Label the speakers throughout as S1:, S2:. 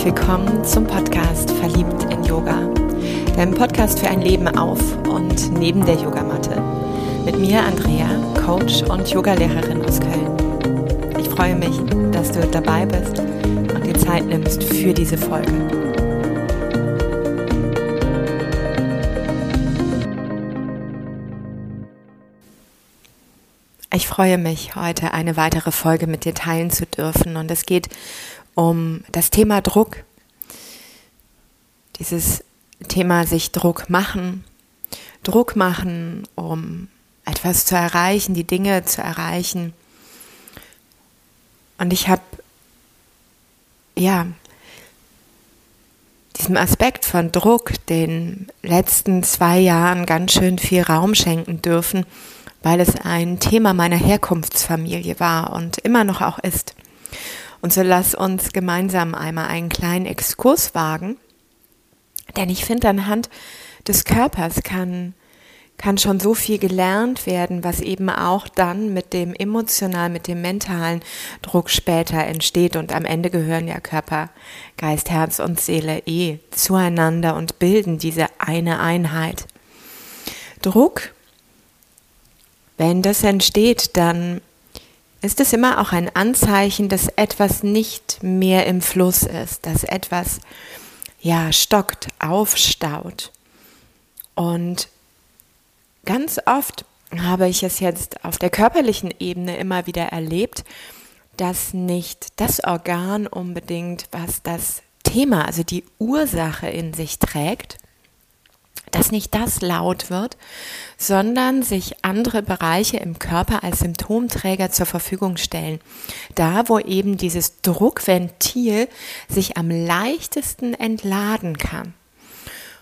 S1: herzlich willkommen zum Podcast Verliebt in Yoga, deinem Podcast für ein Leben auf und neben der Yogamatte. Mit mir Andrea, Coach und Yogalehrerin aus Köln. Ich freue mich, dass du dabei bist und dir Zeit nimmst für diese Folge. Ich freue mich, heute eine weitere Folge mit dir teilen zu dürfen. Und es geht um das Thema Druck. Dieses Thema sich Druck machen. Druck machen, um etwas zu erreichen, die Dinge zu erreichen. Und ich habe, ja, diesem Aspekt von Druck den letzten zwei Jahren ganz schön viel Raum schenken dürfen weil es ein Thema meiner Herkunftsfamilie war und immer noch auch ist. Und so lass uns gemeinsam einmal einen kleinen Exkurs wagen, denn ich finde, anhand des Körpers kann, kann schon so viel gelernt werden, was eben auch dann mit dem emotionalen, mit dem mentalen Druck später entsteht. Und am Ende gehören ja Körper, Geist, Herz und Seele eh zueinander und bilden diese eine Einheit. Druck wenn das entsteht, dann ist es immer auch ein Anzeichen, dass etwas nicht mehr im Fluss ist, dass etwas ja stockt, aufstaut. Und ganz oft habe ich es jetzt auf der körperlichen Ebene immer wieder erlebt, dass nicht das Organ unbedingt, was das Thema, also die Ursache in sich trägt, dass nicht das laut wird, sondern sich andere Bereiche im Körper als Symptomträger zur Verfügung stellen. Da, wo eben dieses Druckventil sich am leichtesten entladen kann.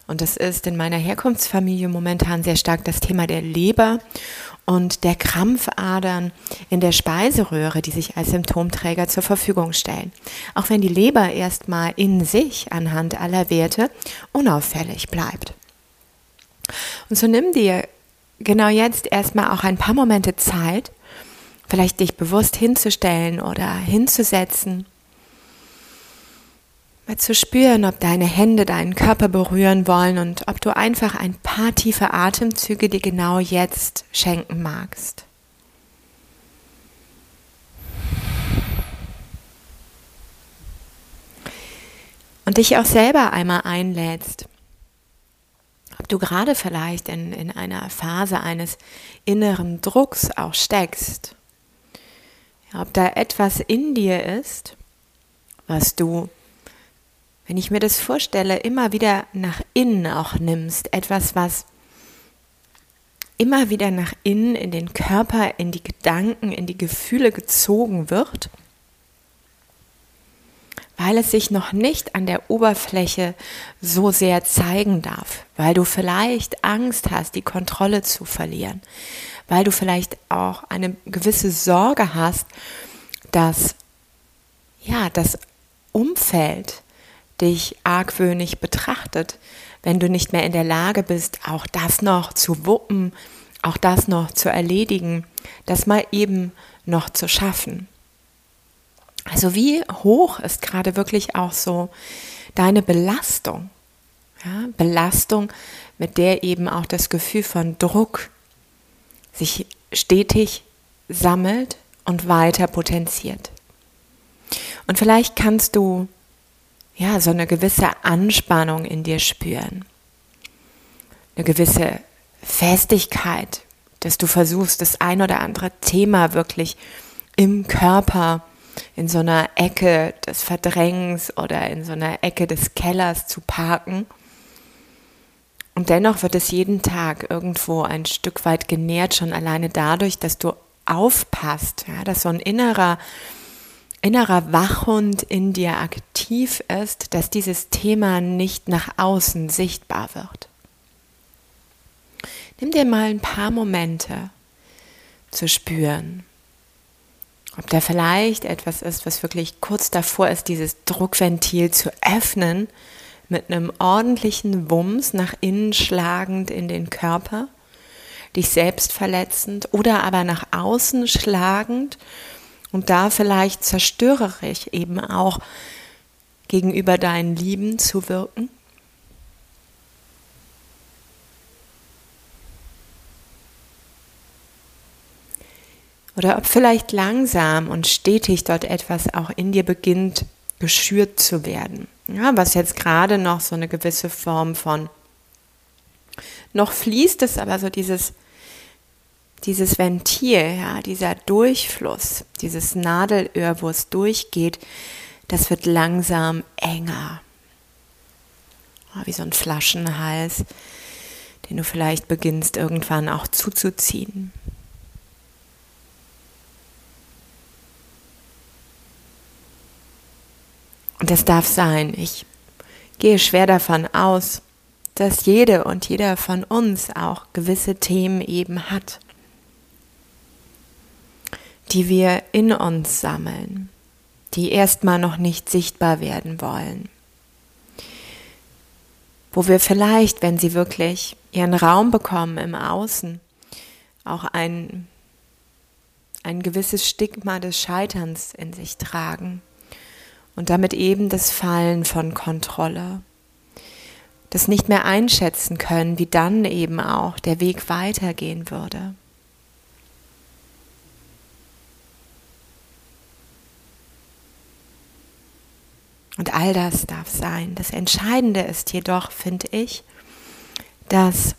S1: Und das ist in meiner Herkunftsfamilie momentan sehr stark das Thema der Leber und der Krampfadern in der Speiseröhre, die sich als Symptomträger zur Verfügung stellen. Auch wenn die Leber erstmal in sich anhand aller Werte unauffällig bleibt. Und so nimm dir genau jetzt erstmal auch ein paar Momente Zeit, vielleicht dich bewusst hinzustellen oder hinzusetzen, mal zu spüren, ob deine Hände deinen Körper berühren wollen und ob du einfach ein paar tiefe Atemzüge dir genau jetzt schenken magst. Und dich auch selber einmal einlädst, ob du gerade vielleicht in, in einer Phase eines inneren Drucks auch steckst. Ja, ob da etwas in dir ist, was du, wenn ich mir das vorstelle, immer wieder nach innen auch nimmst. Etwas, was immer wieder nach innen in den Körper, in die Gedanken, in die Gefühle gezogen wird weil es sich noch nicht an der Oberfläche so sehr zeigen darf, weil du vielleicht Angst hast, die Kontrolle zu verlieren, weil du vielleicht auch eine gewisse Sorge hast, dass ja, das Umfeld dich argwöhnig betrachtet, wenn du nicht mehr in der Lage bist, auch das noch zu wuppen, auch das noch zu erledigen, das mal eben noch zu schaffen. Also wie hoch ist gerade wirklich auch so deine Belastung? Ja, Belastung, mit der eben auch das Gefühl von Druck sich stetig sammelt und weiter potenziert. Und vielleicht kannst du ja so eine gewisse Anspannung in dir spüren. Eine gewisse Festigkeit, dass du versuchst, das ein oder andere Thema wirklich im Körper in so einer Ecke des Verdrängens oder in so einer Ecke des Kellers zu parken. Und dennoch wird es jeden Tag irgendwo ein Stück weit genährt, schon alleine dadurch, dass du aufpasst, ja, dass so ein innerer, innerer Wachhund in dir aktiv ist, dass dieses Thema nicht nach außen sichtbar wird. Nimm dir mal ein paar Momente zu spüren, ob da vielleicht etwas ist, was wirklich kurz davor ist, dieses Druckventil zu öffnen, mit einem ordentlichen Wumms nach innen schlagend in den Körper, dich selbst verletzend oder aber nach außen schlagend und da vielleicht zerstörerisch eben auch gegenüber deinen Lieben zu wirken? Oder ob vielleicht langsam und stetig dort etwas auch in dir beginnt, geschürt zu werden. Ja, was jetzt gerade noch so eine gewisse Form von noch fließt es, aber so dieses, dieses Ventil, ja, dieser Durchfluss, dieses Nadelöhr, wo es durchgeht, das wird langsam enger. Wie so ein Flaschenhals, den du vielleicht beginnst irgendwann auch zuzuziehen. Und das darf sein. Ich gehe schwer davon aus, dass jede und jeder von uns auch gewisse Themen eben hat, die wir in uns sammeln, die erstmal noch nicht sichtbar werden wollen, wo wir vielleicht, wenn sie wirklich ihren Raum bekommen im Außen, auch ein, ein gewisses Stigma des Scheiterns in sich tragen und damit eben das Fallen von Kontrolle das nicht mehr einschätzen können, wie dann eben auch der Weg weitergehen würde. Und all das darf sein. Das Entscheidende ist jedoch, finde ich, dass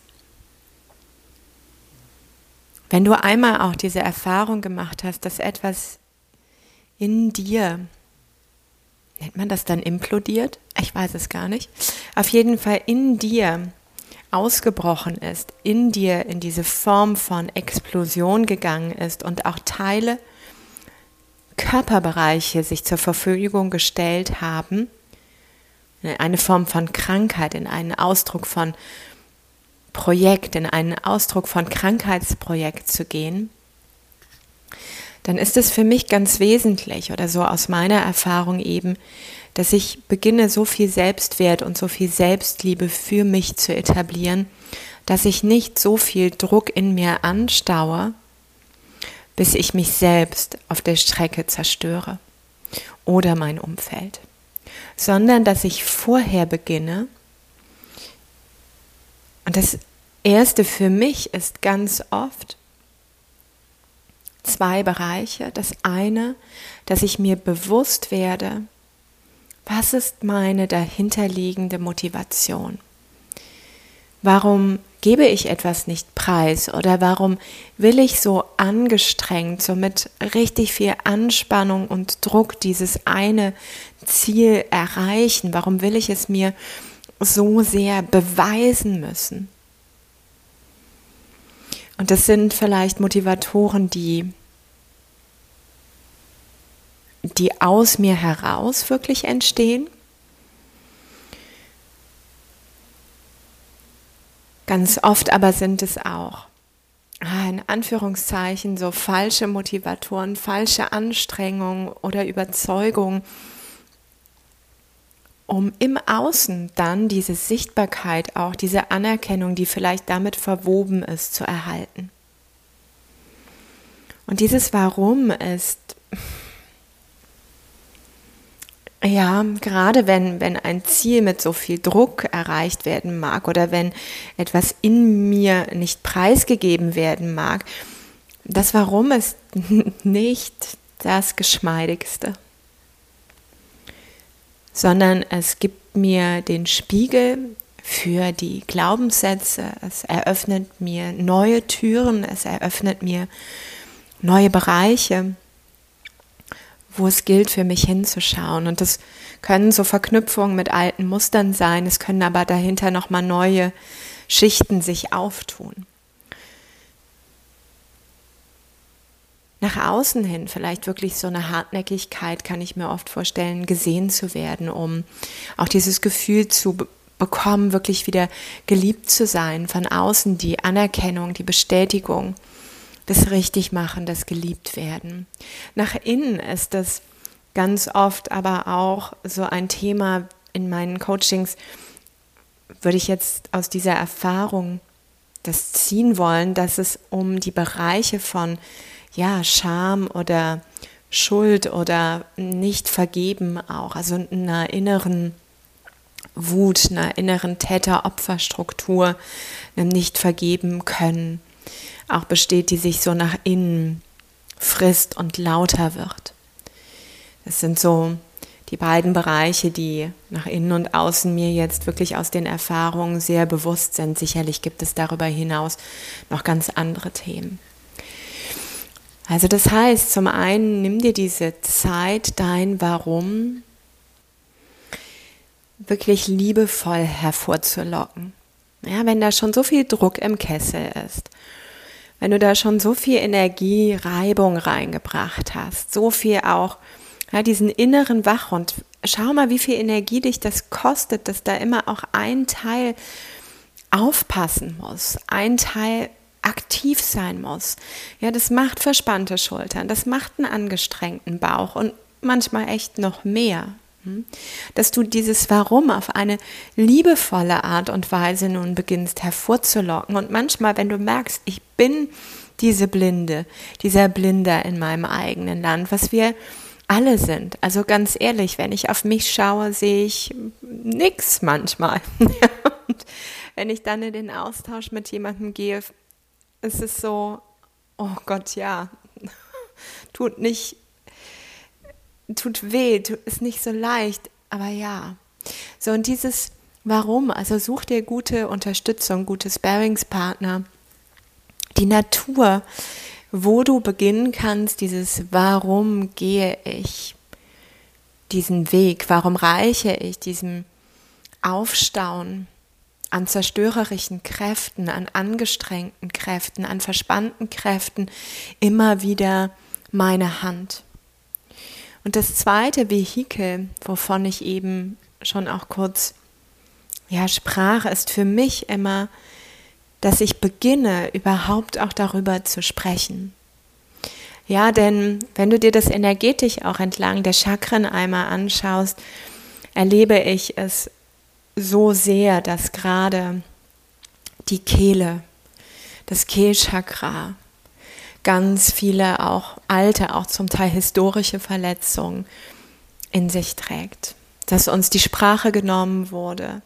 S1: wenn du einmal auch diese Erfahrung gemacht hast, dass etwas in dir nennt man das dann implodiert? Ich weiß es gar nicht. Auf jeden Fall in dir ausgebrochen ist, in dir in diese Form von Explosion gegangen ist und auch Teile, Körperbereiche sich zur Verfügung gestellt haben, in eine Form von Krankheit, in einen Ausdruck von Projekt, in einen Ausdruck von Krankheitsprojekt zu gehen, dann ist es für mich ganz wesentlich oder so aus meiner Erfahrung eben, dass ich beginne, so viel Selbstwert und so viel Selbstliebe für mich zu etablieren, dass ich nicht so viel Druck in mir anstaue, bis ich mich selbst auf der Strecke zerstöre oder mein Umfeld, sondern dass ich vorher beginne, und das Erste für mich ist ganz oft, zwei Bereiche. Das eine, dass ich mir bewusst werde, was ist meine dahinterliegende Motivation? Warum gebe ich etwas nicht preis oder warum will ich so angestrengt, so mit richtig viel Anspannung und Druck dieses eine Ziel erreichen? Warum will ich es mir so sehr beweisen müssen? Und das sind vielleicht Motivatoren, die, die aus mir heraus wirklich entstehen. Ganz oft aber sind es auch ah, in Anführungszeichen so falsche Motivatoren, falsche Anstrengungen oder Überzeugungen, um im Außen dann diese Sichtbarkeit, auch diese Anerkennung, die vielleicht damit verwoben ist, zu erhalten. Und dieses Warum ist, ja, gerade wenn, wenn ein Ziel mit so viel Druck erreicht werden mag oder wenn etwas in mir nicht preisgegeben werden mag, das Warum ist nicht das Geschmeidigste sondern es gibt mir den Spiegel für die Glaubenssätze, es eröffnet mir neue Türen, es eröffnet mir neue Bereiche, wo es gilt, für mich hinzuschauen. Und das können so Verknüpfungen mit alten Mustern sein, es können aber dahinter nochmal neue Schichten sich auftun. nach außen hin vielleicht wirklich so eine Hartnäckigkeit, kann ich mir oft vorstellen, gesehen zu werden, um auch dieses Gefühl zu bekommen, wirklich wieder geliebt zu sein, von außen die Anerkennung, die Bestätigung, das Richtigmachen, das geliebt werden. Nach innen ist das ganz oft aber auch so ein Thema in meinen Coachings, würde ich jetzt aus dieser Erfahrung das ziehen wollen, dass es um die Bereiche von ja, Scham oder Schuld oder nicht vergeben auch, also einer inneren Wut, einer inneren Täter-Opfer-Struktur, einem nicht vergeben können, auch besteht, die sich so nach innen frisst und lauter wird. Das sind so die beiden Bereiche, die nach innen und außen mir jetzt wirklich aus den Erfahrungen sehr bewusst sind. Sicherlich gibt es darüber hinaus noch ganz andere Themen. Also das heißt, zum einen nimm dir diese Zeit, dein Warum wirklich liebevoll hervorzulocken. Ja, wenn da schon so viel Druck im Kessel ist, wenn du da schon so viel Energie, Reibung reingebracht hast, so viel auch ja, diesen inneren Wachhund. Schau mal, wie viel Energie dich das kostet, dass da immer auch ein Teil aufpassen muss, ein Teil aktiv sein muss. Ja, das macht verspannte Schultern, das macht einen angestrengten Bauch und manchmal echt noch mehr. Hm? Dass du dieses Warum auf eine liebevolle Art und Weise nun beginnst hervorzulocken. Und manchmal, wenn du merkst, ich bin diese Blinde, dieser Blinder in meinem eigenen Land, was wir alle sind. Also ganz ehrlich, wenn ich auf mich schaue, sehe ich nichts manchmal. Und wenn ich dann in den Austausch mit jemandem gehe, ist es so, oh Gott, ja, tut nicht, tut weh, ist nicht so leicht, aber ja. So, und dieses Warum, also such dir gute Unterstützung, gute Sparingspartner. Die Natur wo du beginnen kannst, dieses Warum gehe ich diesen Weg, warum reiche ich diesem Aufstauen an zerstörerischen Kräften, an angestrengten Kräften, an verspannten Kräften immer wieder meine Hand. Und das zweite Vehikel, wovon ich eben schon auch kurz ja, sprach, ist für mich immer dass ich beginne, überhaupt auch darüber zu sprechen. Ja, denn wenn du dir das energetisch auch entlang der Chakren einmal anschaust, erlebe ich es so sehr, dass gerade die Kehle, das Kehlchakra, ganz viele auch alte, auch zum Teil historische Verletzungen in sich trägt. Dass uns die Sprache genommen wurde,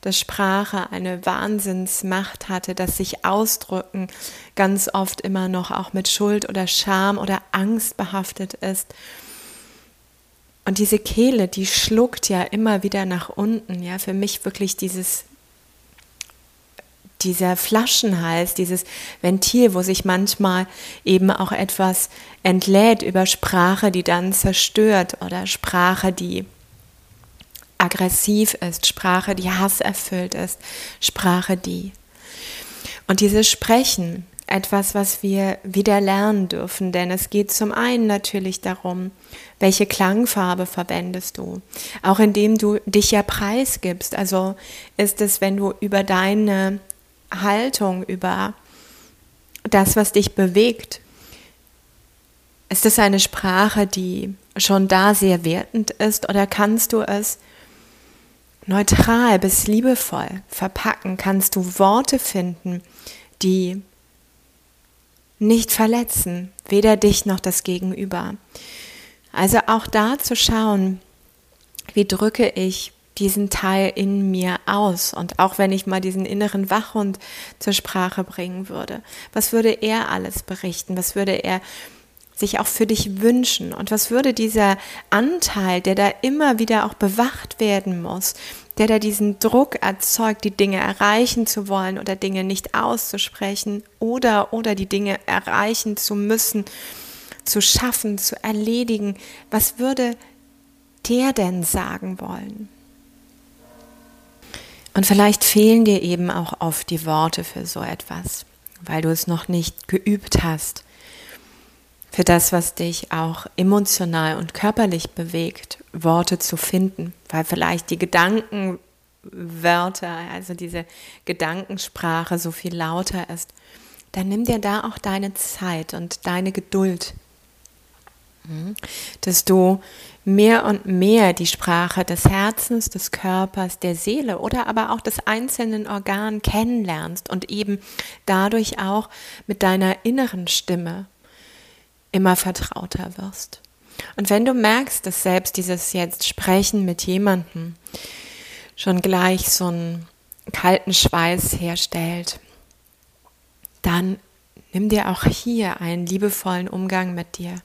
S1: dass Sprache eine Wahnsinnsmacht hatte, dass sich Ausdrücken ganz oft immer noch auch mit Schuld oder Scham oder Angst behaftet ist. Und diese Kehle, die schluckt ja immer wieder nach unten. Ja, für mich wirklich dieses dieser Flaschenhals, dieses Ventil, wo sich manchmal eben auch etwas entlädt über Sprache, die dann zerstört oder Sprache, die aggressiv ist, Sprache, die hasserfüllt ist, Sprache, die. Und dieses Sprechen, etwas, was wir wieder lernen dürfen, denn es geht zum einen natürlich darum, welche Klangfarbe verwendest du, auch indem du dich ja preisgibst. Also ist es, wenn du über deine Haltung, über das, was dich bewegt, ist es eine Sprache, die schon da sehr wertend ist oder kannst du es neutral bis liebevoll verpacken, kannst du Worte finden, die nicht verletzen, weder dich noch das Gegenüber. Also auch da zu schauen, wie drücke ich diesen Teil in mir aus und auch wenn ich mal diesen inneren Wachhund zur Sprache bringen würde, was würde er alles berichten, was würde er sich auch für dich wünschen? Und was würde dieser Anteil, der da immer wieder auch bewacht werden muss, der da diesen Druck erzeugt, die Dinge erreichen zu wollen oder Dinge nicht auszusprechen oder, oder die Dinge erreichen zu müssen, zu schaffen, zu erledigen, was würde der denn sagen wollen? Und vielleicht fehlen dir eben auch oft die Worte für so etwas, weil du es noch nicht geübt hast. Für das, was dich auch emotional und körperlich bewegt, Worte zu finden, weil vielleicht die Gedankenwörter, also diese Gedankensprache so viel lauter ist, dann nimm dir da auch deine Zeit und deine Geduld? Dass du mehr und mehr die Sprache des Herzens, des Körpers, der Seele oder aber auch des einzelnen Organ kennenlernst und eben dadurch auch mit deiner inneren Stimme immer vertrauter wirst. Und wenn du merkst, dass selbst dieses jetzt Sprechen mit jemandem schon gleich so einen kalten Schweiß herstellt, dann nimm dir auch hier einen liebevollen Umgang mit dir.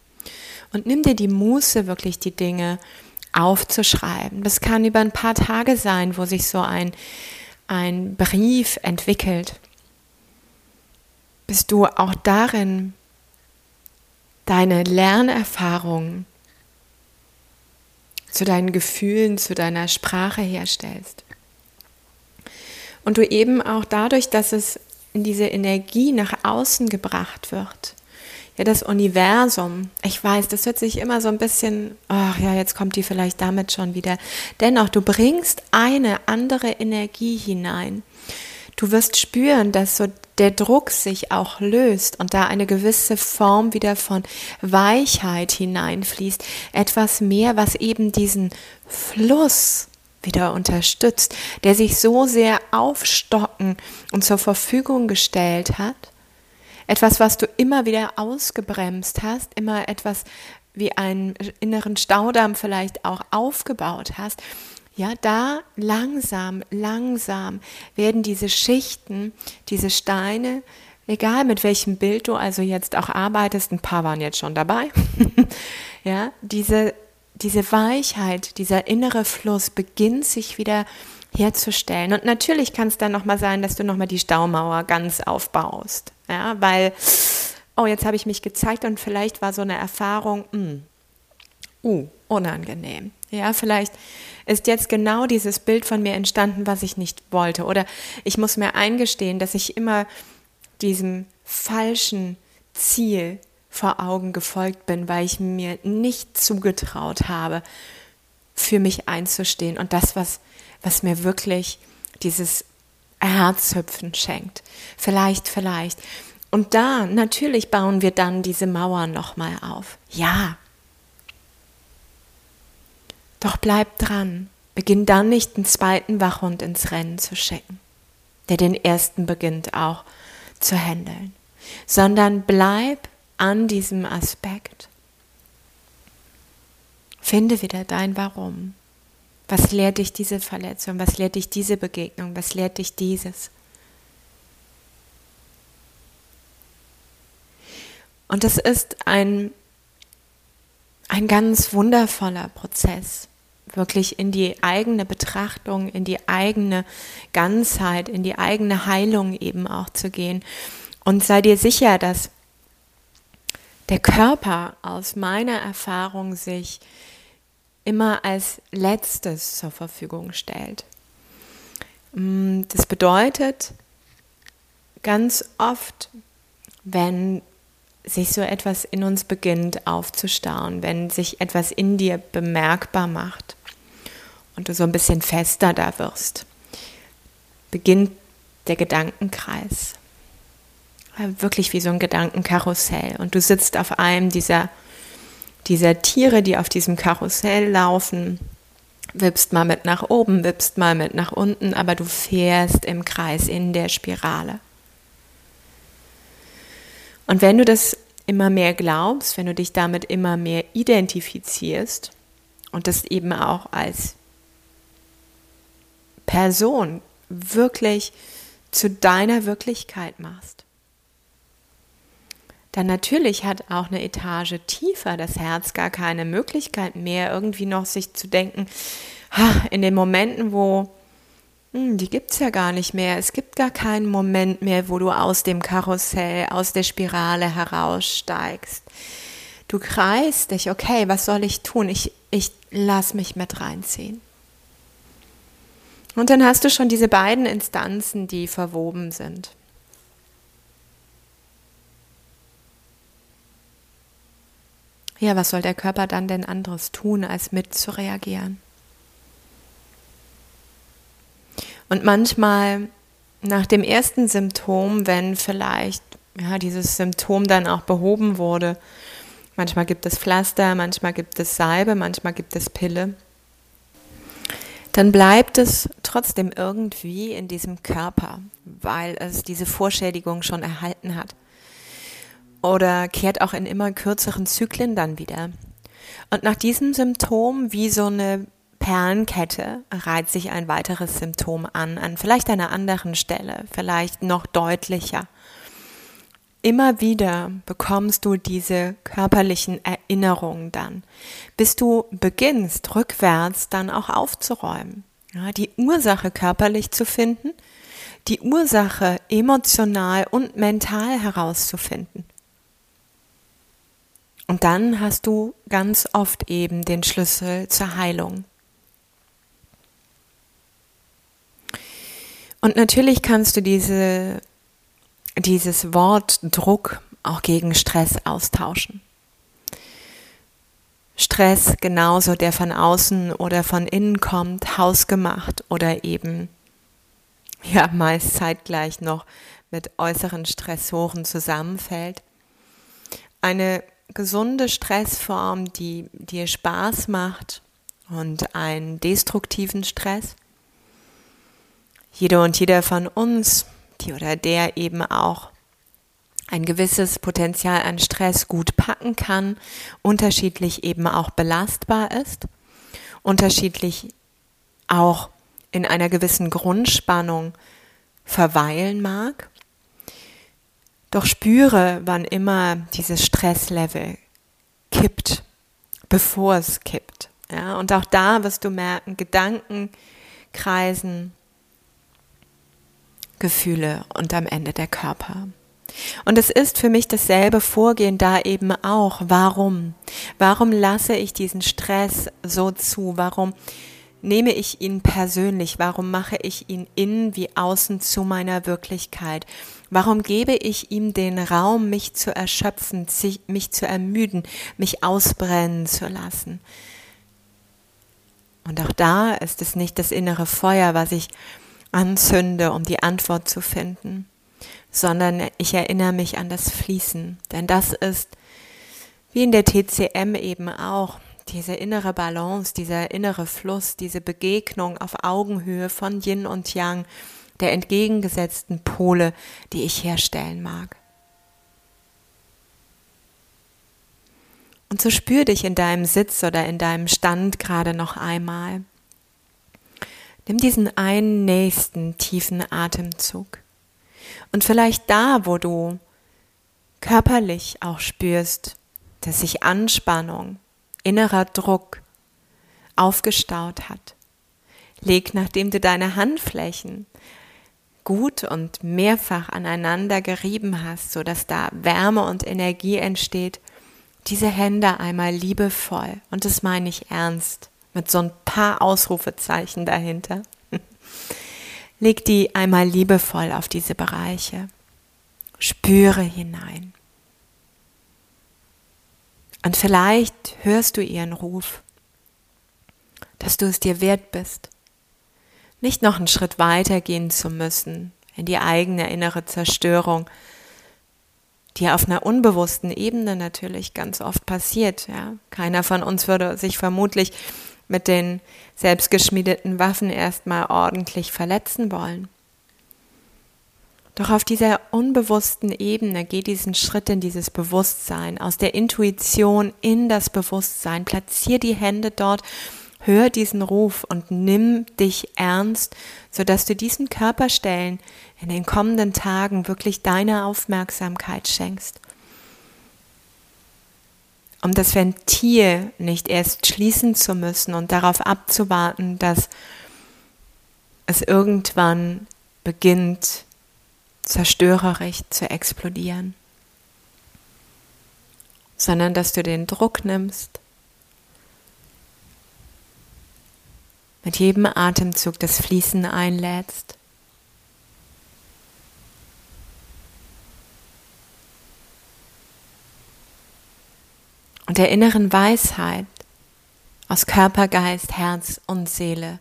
S1: Und nimm dir die Muße, wirklich die Dinge aufzuschreiben. Das kann über ein paar Tage sein, wo sich so ein, ein Brief entwickelt. Bist du auch darin deine Lernerfahrungen zu deinen Gefühlen, zu deiner Sprache herstellst. Und du eben auch dadurch, dass es in diese Energie nach außen gebracht wird, ja, das Universum, ich weiß, das hört sich immer so ein bisschen, ach ja, jetzt kommt die vielleicht damit schon wieder. Dennoch, du bringst eine andere Energie hinein. Du wirst spüren, dass so der Druck sich auch löst und da eine gewisse Form wieder von Weichheit hineinfließt. Etwas mehr, was eben diesen Fluss wieder unterstützt, der sich so sehr aufstocken und zur Verfügung gestellt hat. Etwas, was du immer wieder ausgebremst hast, immer etwas wie einen inneren Staudamm vielleicht auch aufgebaut hast ja, da langsam, langsam werden diese Schichten, diese Steine, egal mit welchem Bild du also jetzt auch arbeitest, ein paar waren jetzt schon dabei, ja, diese, diese Weichheit, dieser innere Fluss beginnt sich wieder herzustellen. Und natürlich kann es dann nochmal sein, dass du nochmal die Staumauer ganz aufbaust, ja, weil, oh, jetzt habe ich mich gezeigt und vielleicht war so eine Erfahrung, mh, hm, uh, unangenehm. Ja, vielleicht ist jetzt genau dieses Bild von mir entstanden, was ich nicht wollte. Oder ich muss mir eingestehen, dass ich immer diesem falschen Ziel vor Augen gefolgt bin, weil ich mir nicht zugetraut habe, für mich einzustehen und das, was, was mir wirklich dieses Herzhüpfen schenkt. Vielleicht, vielleicht. Und da, natürlich bauen wir dann diese Mauern nochmal auf. Ja, doch bleib dran. Beginn dann nicht den zweiten Wachhund ins Rennen zu schicken, der den ersten beginnt auch zu handeln, sondern bleib an diesem Aspekt. Finde wieder dein Warum. Was lehrt dich diese Verletzung? Was lehrt dich diese Begegnung? Was lehrt dich dieses? Und es ist ein, ein ganz wundervoller Prozess wirklich in die eigene Betrachtung, in die eigene Ganzheit, in die eigene Heilung eben auch zu gehen. Und sei dir sicher, dass der Körper aus meiner Erfahrung sich immer als letztes zur Verfügung stellt. Mm, das bedeutet ganz oft, wenn sich so etwas in uns beginnt aufzustauen, wenn sich etwas in dir bemerkbar macht, und du so ein bisschen fester da wirst, beginnt der Gedankenkreis. Wirklich wie so ein Gedankenkarussell. Und du sitzt auf einem dieser, dieser Tiere, die auf diesem Karussell laufen, wippst mal mit nach oben, wippst mal mit nach unten, aber du fährst im Kreis in der Spirale. Und wenn du das immer mehr glaubst, wenn du dich damit immer mehr identifizierst und das eben auch als Person wirklich zu deiner Wirklichkeit machst. Dann natürlich hat auch eine Etage tiefer das Herz gar keine Möglichkeit mehr, irgendwie noch sich zu denken, in den Momenten, wo, hm, die gibt es ja gar nicht mehr, es gibt gar keinen Moment mehr, wo du aus dem Karussell, aus der Spirale heraussteigst. Du kreist dich, okay, was soll ich tun? Ich, ich lass mich mit reinziehen. Und dann hast du schon diese beiden Instanzen, die verwoben sind. Ja, was soll der Körper dann denn anderes tun, als mitzureagieren? Und manchmal nach dem ersten Symptom, wenn vielleicht ja, dieses Symptom dann auch behoben wurde, manchmal gibt es Pflaster, manchmal gibt es Salbe, manchmal gibt es Pille, dann bleibt es trotzdem irgendwie in diesem Körper, weil es diese Vorschädigung schon erhalten hat. Oder kehrt auch in immer kürzeren Zyklen dann wieder. Und nach diesem Symptom, wie so eine Perlenkette, reiht sich ein weiteres Symptom an, an vielleicht einer anderen Stelle, vielleicht noch deutlicher. Immer wieder bekommst du diese körperlichen Erinnerungen dann, bis du beginnst, rückwärts dann auch aufzuräumen. Ja, die Ursache körperlich zu finden, die Ursache emotional und mental herauszufinden. Und dann hast du ganz oft eben den Schlüssel zur Heilung. Und natürlich kannst du diese dieses Wort Druck auch gegen Stress austauschen. Stress genauso, der von außen oder von innen kommt, hausgemacht oder eben ja meist zeitgleich noch mit äußeren Stressoren zusammenfällt. Eine gesunde Stressform, die dir Spaß macht und einen destruktiven Stress. Jeder und jeder von uns die oder der eben auch ein gewisses Potenzial an Stress gut packen kann, unterschiedlich eben auch belastbar ist, unterschiedlich auch in einer gewissen Grundspannung verweilen mag. Doch spüre, wann immer dieses Stresslevel kippt, bevor es kippt. Ja, und auch da wirst du merken, Gedanken kreisen, Gefühle und am Ende der Körper. Und es ist für mich dasselbe Vorgehen da eben auch. Warum? Warum lasse ich diesen Stress so zu? Warum nehme ich ihn persönlich? Warum mache ich ihn innen wie außen zu meiner Wirklichkeit? Warum gebe ich ihm den Raum, mich zu erschöpfen, mich zu ermüden, mich ausbrennen zu lassen? Und auch da ist es nicht das innere Feuer, was ich anzünde, um die Antwort zu finden, sondern ich erinnere mich an das Fließen. Denn das ist, wie in der TCM eben auch, diese innere Balance, dieser innere Fluss, diese Begegnung auf Augenhöhe von Yin und Yang, der entgegengesetzten Pole, die ich herstellen mag. Und so spür dich in deinem Sitz oder in deinem Stand gerade noch einmal. Nimm diesen einen nächsten tiefen Atemzug. Und vielleicht da, wo du körperlich auch spürst, dass sich Anspannung, innerer Druck aufgestaut hat. Leg, nachdem du deine Handflächen gut und mehrfach aneinander gerieben hast, so dass da Wärme und Energie entsteht, diese Hände einmal liebevoll, und das meine ich ernst, mit so ein paar Ausrufezeichen dahinter. Leg die einmal liebevoll auf diese Bereiche. Spüre hinein. Und vielleicht hörst du ihren Ruf, dass du es dir wert bist, nicht noch einen Schritt weiter gehen zu müssen in die eigene innere Zerstörung, die auf einer unbewussten Ebene natürlich ganz oft passiert. Ja. Keiner von uns würde sich vermutlich mit den selbstgeschmiedeten Waffen erstmal ordentlich verletzen wollen. Doch auf dieser unbewussten Ebene geht diesen Schritt in dieses Bewusstsein, aus der Intuition in das Bewusstsein. Platzier die Hände dort, hör diesen Ruf und nimm dich ernst, sodass du diesen Körperstellen in den kommenden Tagen wirklich deine Aufmerksamkeit schenkst. Um das Ventil nicht erst schließen zu müssen und darauf abzuwarten, dass es irgendwann beginnt, zerstörerisch zu explodieren, sondern dass du den Druck nimmst, mit jedem Atemzug das Fließen einlädst und der inneren Weisheit aus Körper, Geist, Herz und Seele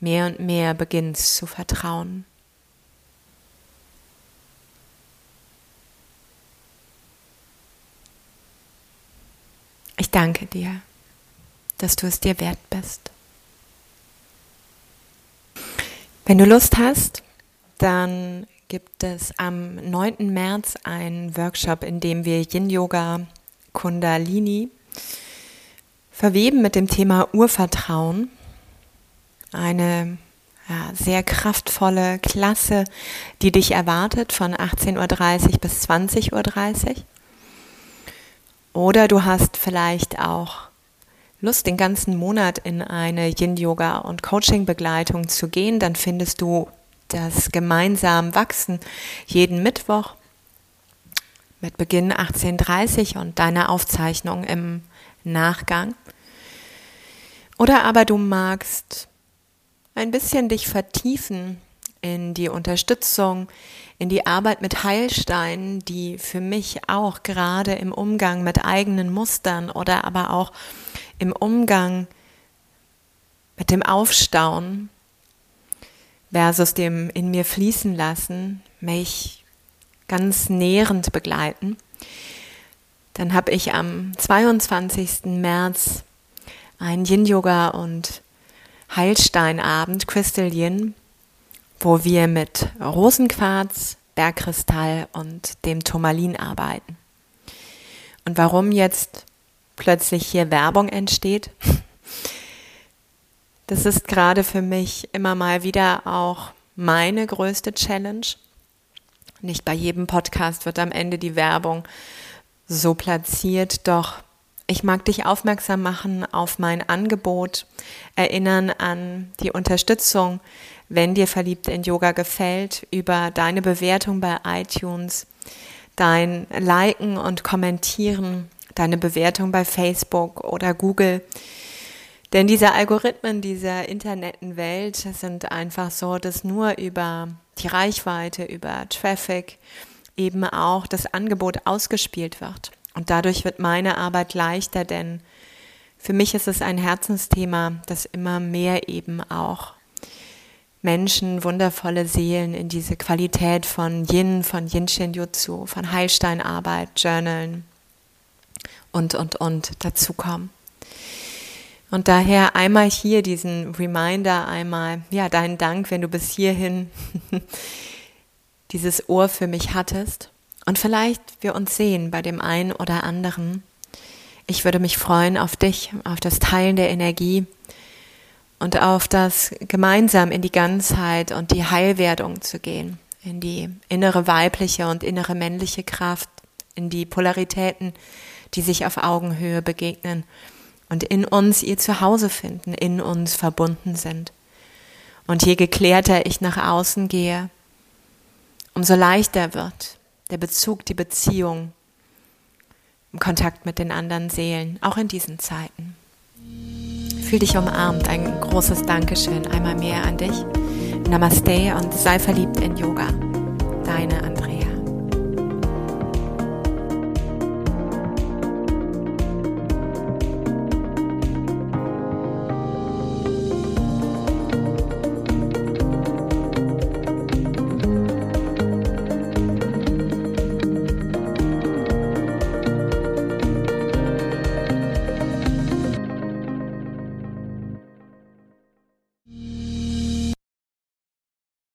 S1: mehr und mehr beginnst zu vertrauen. Ich danke dir, dass du es dir wert bist. Wenn du Lust hast, dann gibt es am 9. März einen Workshop, in dem wir Yin Yoga Kundalini verweben mit dem Thema Urvertrauen. Eine ja, sehr kraftvolle Klasse, die dich erwartet von 18.30 Uhr bis 20.30 Uhr. Oder du hast vielleicht auch Lust, den ganzen Monat in eine Yin-Yoga- und Coaching-Begleitung zu gehen, dann findest du das gemeinsam Wachsen jeden Mittwoch mit Beginn 18.30 und deiner Aufzeichnung im Nachgang. Oder aber du magst ein bisschen dich vertiefen in die Unterstützung, in die Arbeit mit Heilsteinen, die für mich auch gerade im Umgang mit eigenen Mustern oder aber auch im Umgang mit dem Aufstauen versus dem in mir fließen lassen, mich ganz nährend begleiten. Dann habe ich am 22. März ein Yin-Yoga und Heilsteinabend, Crystal Yin, wo wir mit Rosenquarz, Bergkristall und dem Turmalin arbeiten. Und warum jetzt plötzlich hier Werbung entsteht, das ist gerade für mich immer mal wieder auch meine größte Challenge. Nicht bei jedem Podcast wird am Ende die Werbung so platziert, doch ich mag dich aufmerksam machen auf mein Angebot, erinnern an die Unterstützung, wenn dir verliebt in Yoga gefällt, über deine Bewertung bei iTunes, dein Liken und Kommentieren, deine Bewertung bei Facebook oder Google. Denn diese Algorithmen dieser Internetenwelt sind einfach so, dass nur über die Reichweite, über Traffic eben auch das Angebot ausgespielt wird. Und dadurch wird meine Arbeit leichter, denn für mich ist es ein Herzensthema, dass immer mehr eben auch Menschen, wundervolle Seelen in diese Qualität von Yin, von Yin Shin Jutsu, von Heilsteinarbeit, Journalen und, und, und dazukommen. Und daher einmal hier diesen Reminder, einmal, ja, deinen Dank, wenn du bis hierhin dieses Ohr für mich hattest und vielleicht wir uns sehen bei dem einen oder anderen. Ich würde mich freuen auf dich, auf das Teilen der Energie und auf das gemeinsam in die Ganzheit und die Heilwerdung zu gehen, in die innere weibliche und innere männliche Kraft, in die Polaritäten, die sich auf Augenhöhe begegnen und in uns ihr Zuhause finden, in uns verbunden sind. Und je geklärter ich nach außen gehe, umso leichter wird der Bezug, die Beziehung im Kontakt mit den anderen Seelen, auch in diesen Zeiten. Fühl dich umarmt, ein großes Dankeschön einmal mehr an dich. Namaste und sei verliebt in Yoga. Deine Andrea.